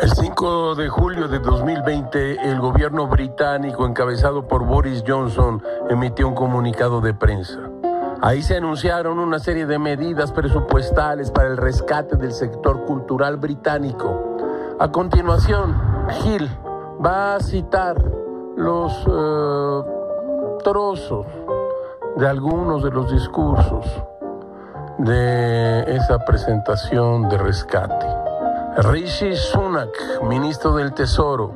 4 de julio de 2020, el gobierno británico encabezado por Boris Johnson emitió un comunicado de prensa. Ahí se anunciaron una serie de medidas presupuestales para el rescate del sector cultural británico. A continuación, Gil va a citar los eh, trozos de algunos de los discursos de esa presentación de rescate. Rishi Sunak, ministro del Tesoro,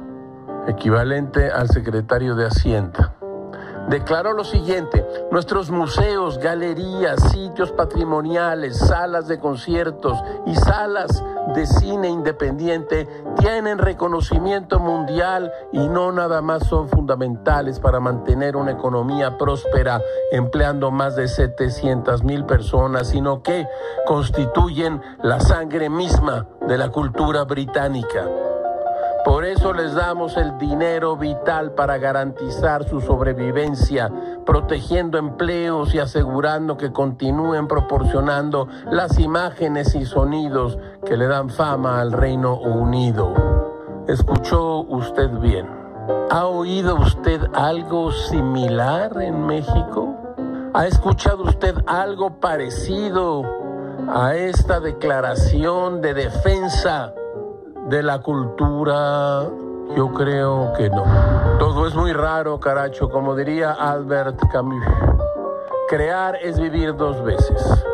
equivalente al secretario de Hacienda declaró lo siguiente, nuestros museos, galerías, sitios patrimoniales, salas de conciertos y salas de cine independiente tienen reconocimiento mundial y no nada más son fundamentales para mantener una economía próspera empleando más de 700 mil personas, sino que constituyen la sangre misma de la cultura británica. Por eso les damos el dinero vital para garantizar su sobrevivencia, protegiendo empleos y asegurando que continúen proporcionando las imágenes y sonidos que le dan fama al Reino Unido. ¿Escuchó usted bien? ¿Ha oído usted algo similar en México? ¿Ha escuchado usted algo parecido a esta declaración de defensa? De la cultura, yo creo que no. Todo es muy raro, caracho, como diría Albert Camus. Crear es vivir dos veces.